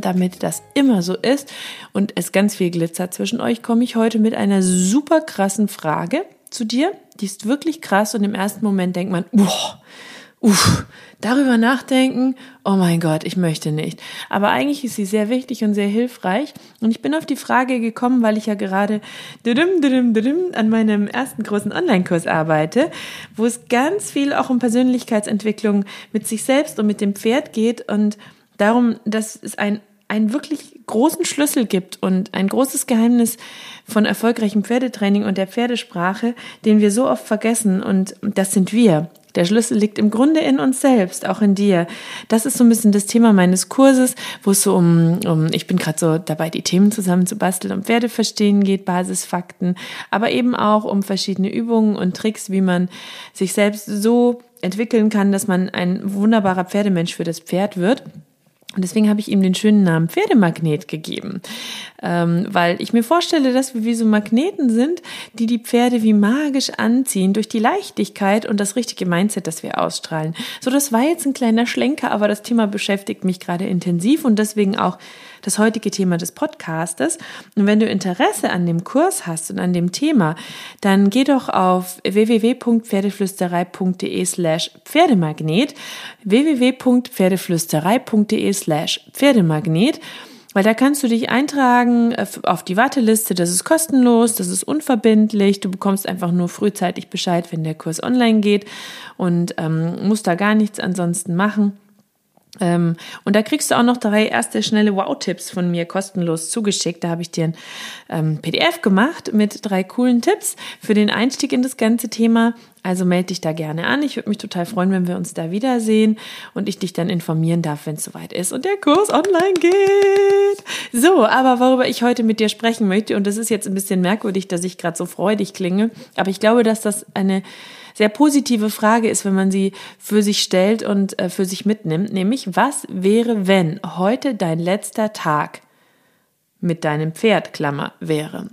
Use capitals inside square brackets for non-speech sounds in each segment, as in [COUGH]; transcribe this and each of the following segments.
damit das immer so ist und es ganz viel glitzert zwischen euch, komme ich heute mit einer super krassen Frage zu dir. Die ist wirklich krass und im ersten Moment denkt man, boah, uff, darüber nachdenken, oh mein Gott, ich möchte nicht. Aber eigentlich ist sie sehr wichtig und sehr hilfreich. Und ich bin auf die Frage gekommen, weil ich ja gerade an meinem ersten großen Online-Kurs arbeite, wo es ganz viel auch um Persönlichkeitsentwicklung mit sich selbst und mit dem Pferd geht und darum, dass es ein einen wirklich großen Schlüssel gibt und ein großes Geheimnis von erfolgreichem Pferdetraining und der Pferdesprache, den wir so oft vergessen und das sind wir. Der Schlüssel liegt im Grunde in uns selbst, auch in dir. Das ist so ein bisschen das Thema meines Kurses, wo es so um, um ich bin gerade so dabei, die Themen zusammenzubasteln, um Pferde verstehen geht, Basisfakten, aber eben auch um verschiedene Übungen und Tricks, wie man sich selbst so entwickeln kann, dass man ein wunderbarer Pferdemensch für das Pferd wird. Und deswegen habe ich ihm den schönen Namen Pferdemagnet gegeben, ähm, weil ich mir vorstelle, dass wir wie so Magneten sind, die die Pferde wie magisch anziehen durch die Leichtigkeit und das richtige Mindset, das wir ausstrahlen. So, das war jetzt ein kleiner Schlenker, aber das Thema beschäftigt mich gerade intensiv und deswegen auch das heutige Thema des Podcastes. Und wenn du Interesse an dem Kurs hast und an dem Thema, dann geh doch auf www.pferdeflüsterei.de slash Pferdemagnet, www.pferdeflüsterei.de slash Pferdemagnet weil da kannst du dich eintragen äh, auf die Warteliste, das ist kostenlos, das ist unverbindlich, du bekommst einfach nur frühzeitig Bescheid, wenn der Kurs online geht und ähm, musst da gar nichts ansonsten machen. Ähm, und da kriegst du auch noch drei erste schnelle Wow-Tipps von mir kostenlos zugeschickt. Da habe ich dir ein ähm, PDF gemacht mit drei coolen Tipps für den Einstieg in das ganze Thema. Also melde dich da gerne an. Ich würde mich total freuen, wenn wir uns da wiedersehen und ich dich dann informieren darf, wenn es soweit ist und der Kurs online geht. So, aber worüber ich heute mit dir sprechen möchte, und das ist jetzt ein bisschen merkwürdig, dass ich gerade so freudig klinge, aber ich glaube, dass das eine sehr positive Frage ist, wenn man sie für sich stellt und äh, für sich mitnimmt, nämlich was wäre, wenn heute dein letzter Tag mit deinem Pferd, Klammer, wäre?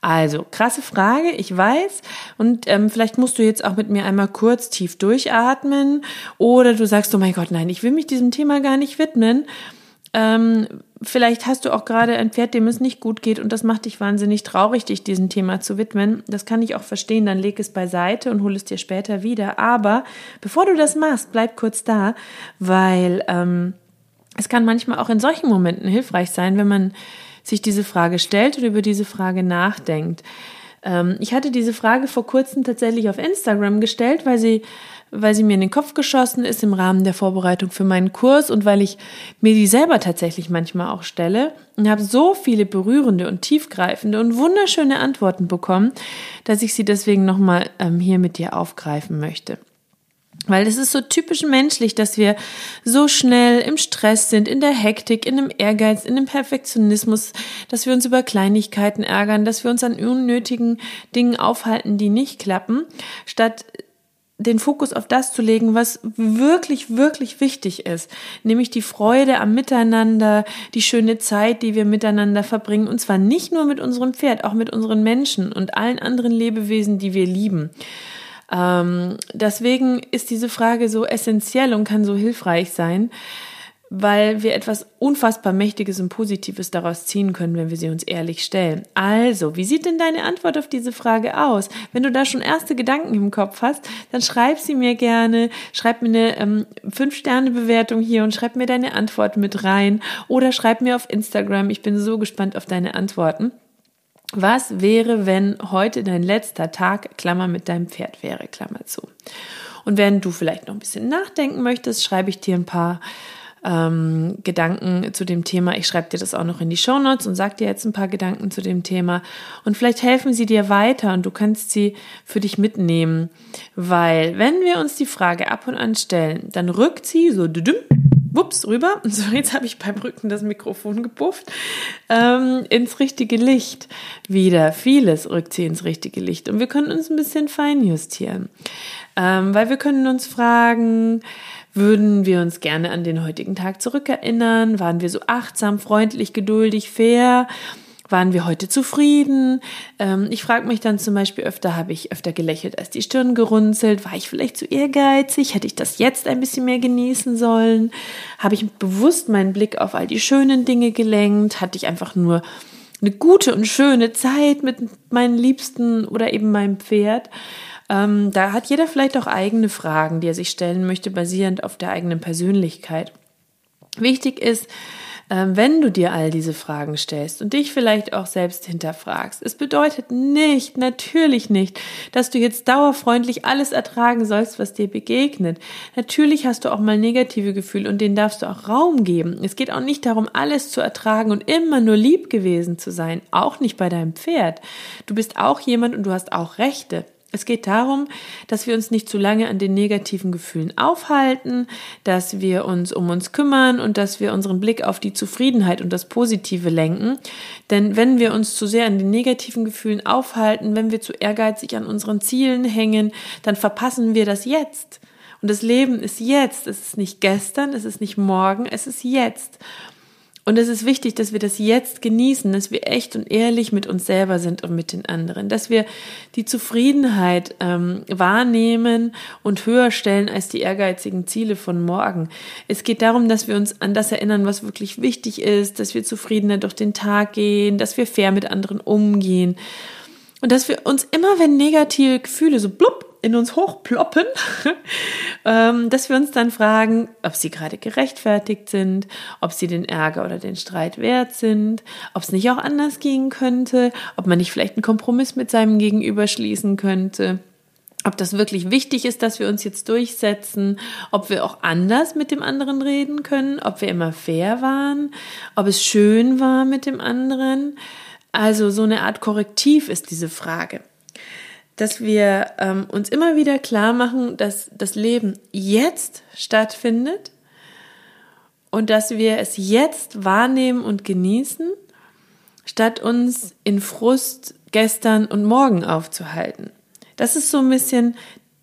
Also, krasse Frage, ich weiß. Und ähm, vielleicht musst du jetzt auch mit mir einmal kurz tief durchatmen. Oder du sagst, oh mein Gott, nein, ich will mich diesem Thema gar nicht widmen. Ähm, vielleicht hast du auch gerade ein Pferd, dem es nicht gut geht und das macht dich wahnsinnig traurig, dich diesem Thema zu widmen. Das kann ich auch verstehen. Dann leg es beiseite und hol es dir später wieder. Aber bevor du das machst, bleib kurz da, weil ähm, es kann manchmal auch in solchen Momenten hilfreich sein, wenn man sich diese Frage stellt und über diese Frage nachdenkt. Ähm, ich hatte diese Frage vor kurzem tatsächlich auf Instagram gestellt, weil sie weil sie mir in den Kopf geschossen ist im Rahmen der Vorbereitung für meinen Kurs und weil ich mir die selber tatsächlich manchmal auch stelle und habe so viele berührende und tiefgreifende und wunderschöne Antworten bekommen, dass ich sie deswegen nochmal ähm, hier mit dir aufgreifen möchte. Weil es ist so typisch menschlich, dass wir so schnell im Stress sind, in der Hektik, in dem Ehrgeiz, in dem Perfektionismus, dass wir uns über Kleinigkeiten ärgern, dass wir uns an unnötigen Dingen aufhalten, die nicht klappen, statt den Fokus auf das zu legen, was wirklich, wirklich wichtig ist, nämlich die Freude am Miteinander, die schöne Zeit, die wir miteinander verbringen, und zwar nicht nur mit unserem Pferd, auch mit unseren Menschen und allen anderen Lebewesen, die wir lieben. Ähm, deswegen ist diese Frage so essentiell und kann so hilfreich sein, weil wir etwas unfassbar Mächtiges und Positives daraus ziehen können, wenn wir sie uns ehrlich stellen. Also, wie sieht denn deine Antwort auf diese Frage aus? Wenn du da schon erste Gedanken im Kopf hast, dann schreib sie mir gerne, schreib mir eine ähm, 5-Sterne-Bewertung hier und schreib mir deine Antwort mit rein oder schreib mir auf Instagram. Ich bin so gespannt auf deine Antworten. Was wäre, wenn heute dein letzter Tag, Klammer mit deinem Pferd wäre, Klammer zu? Und wenn du vielleicht noch ein bisschen nachdenken möchtest, schreibe ich dir ein paar ähm, Gedanken zu dem Thema. Ich schreibe dir das auch noch in die Show Notes und sag dir jetzt ein paar Gedanken zu dem Thema. Und vielleicht helfen sie dir weiter und du kannst sie für dich mitnehmen. Weil, wenn wir uns die Frage ab und an stellen, dann rückt sie so wups rüber. [LAUGHS] So, jetzt habe ich beim Rücken das Mikrofon gepufft. ähm, ins richtige Licht wieder. Vieles rückt sie ins richtige Licht und wir können uns ein bisschen feinjustieren, ähm, weil wir können uns fragen, würden wir uns gerne an den heutigen Tag zurückerinnern? Waren wir so achtsam, freundlich, geduldig, fair? Waren wir heute zufrieden? Ähm, ich frage mich dann zum Beispiel öfter, habe ich öfter gelächelt als die Stirn gerunzelt? War ich vielleicht zu ehrgeizig? Hätte ich das jetzt ein bisschen mehr genießen sollen? Habe ich bewusst meinen Blick auf all die schönen Dinge gelenkt? Hatte ich einfach nur eine gute und schöne Zeit mit meinen Liebsten oder eben meinem Pferd? Ähm, da hat jeder vielleicht auch eigene Fragen, die er sich stellen möchte, basierend auf der eigenen Persönlichkeit. Wichtig ist, wenn du dir all diese Fragen stellst und dich vielleicht auch selbst hinterfragst. Es bedeutet nicht, natürlich nicht, dass du jetzt dauerfreundlich alles ertragen sollst, was dir begegnet. Natürlich hast du auch mal negative Gefühle und denen darfst du auch Raum geben. Es geht auch nicht darum, alles zu ertragen und immer nur lieb gewesen zu sein, auch nicht bei deinem Pferd. Du bist auch jemand und du hast auch Rechte. Es geht darum, dass wir uns nicht zu lange an den negativen Gefühlen aufhalten, dass wir uns um uns kümmern und dass wir unseren Blick auf die Zufriedenheit und das Positive lenken. Denn wenn wir uns zu sehr an den negativen Gefühlen aufhalten, wenn wir zu ehrgeizig an unseren Zielen hängen, dann verpassen wir das jetzt. Und das Leben ist jetzt. Es ist nicht gestern, es ist nicht morgen, es ist jetzt. Und es ist wichtig, dass wir das jetzt genießen, dass wir echt und ehrlich mit uns selber sind und mit den anderen, dass wir die Zufriedenheit ähm, wahrnehmen und höher stellen als die ehrgeizigen Ziele von morgen. Es geht darum, dass wir uns an das erinnern, was wirklich wichtig ist, dass wir zufriedener durch den Tag gehen, dass wir fair mit anderen umgehen und dass wir uns immer, wenn negative Gefühle so blub in uns hochploppen, [LAUGHS] ähm, dass wir uns dann fragen, ob sie gerade gerechtfertigt sind, ob sie den Ärger oder den Streit wert sind, ob es nicht auch anders gehen könnte, ob man nicht vielleicht einen Kompromiss mit seinem Gegenüber schließen könnte ob das wirklich wichtig ist, dass wir uns jetzt durchsetzen, ob wir auch anders mit dem anderen reden können, ob wir immer fair waren, ob es schön war mit dem anderen. Also so eine Art Korrektiv ist diese Frage dass wir ähm, uns immer wieder klar machen, dass das Leben jetzt stattfindet und dass wir es jetzt wahrnehmen und genießen, statt uns in Frust gestern und morgen aufzuhalten. Das ist so ein bisschen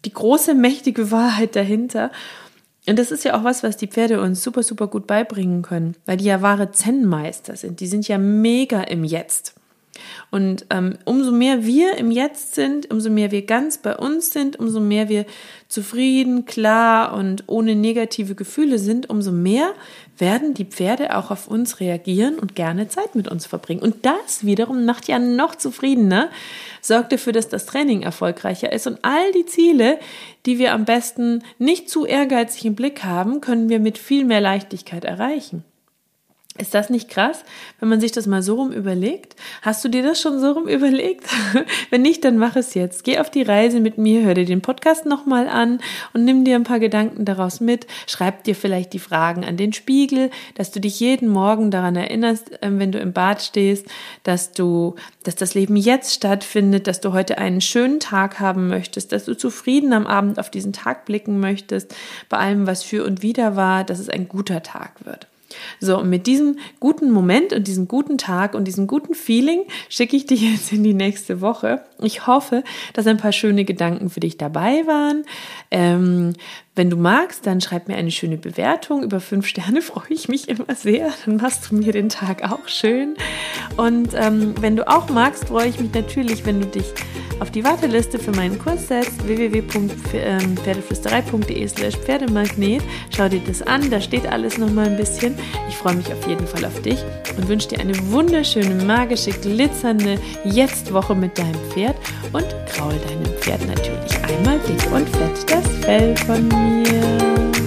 die große, mächtige Wahrheit dahinter. Und das ist ja auch was, was die Pferde uns super, super gut beibringen können, weil die ja wahre Zen-Meister sind. Die sind ja mega im Jetzt. Und ähm, umso mehr wir im Jetzt sind, umso mehr wir ganz bei uns sind, umso mehr wir zufrieden, klar und ohne negative Gefühle sind, umso mehr werden die Pferde auch auf uns reagieren und gerne Zeit mit uns verbringen. Und das wiederum macht ja noch zufriedener, sorgt dafür, dass das Training erfolgreicher ist und all die Ziele, die wir am besten nicht zu ehrgeizig im Blick haben, können wir mit viel mehr Leichtigkeit erreichen. Ist das nicht krass, wenn man sich das mal so rum überlegt? Hast du dir das schon so rum [LAUGHS] überlegt? wenn nicht, dann mach es jetzt. Geh auf die Reise mit mir, hör dir den Podcast nochmal an und nimm dir ein paar Gedanken daraus mit. Schreib dir vielleicht die Fragen an den Spiegel, dass du dich jeden Morgen daran erinnerst, ähm, wenn du im Bad stehst, dass du, dass das Leben jetzt stattfindet, dass du heute einen schönen Tag haben möchtest, dass du zufrieden am Abend auf diesen Tag blicken möchtest, bei allem, was für und wider war, dass es ein guter Tag wird. So, und mit diesem guten Moment und diesem guten Tag und diesem guten Feeling schicke ich dich jetzt in die nächste Woche. Ich hoffe, dass ein paar schöne Gedanken für dich dabei waren. Ähm, wenn du magst, dann schreib mir eine schöne Bewertung. Über fünf Sterne [LAUGHS] freue ich mich immer sehr. Dann machst du mir den Tag auch schön. Und ähm, wenn du auch magst, freue ich mich natürlich, wenn du dich auf die Warteliste für meinen Kurs setzt, www.pferdeflüsterei.de slash Pferdemagnet. Schau dir das an, da steht alles nochmal ein bisschen. Ich freue mich auf jeden Fall auf dich und wünsche dir eine wunderschöne, magische, glitzernde Jetzt-Woche mit deinem Pferd und kraul deinem Pferd natürlich einmal dick und fett das Fell von mir.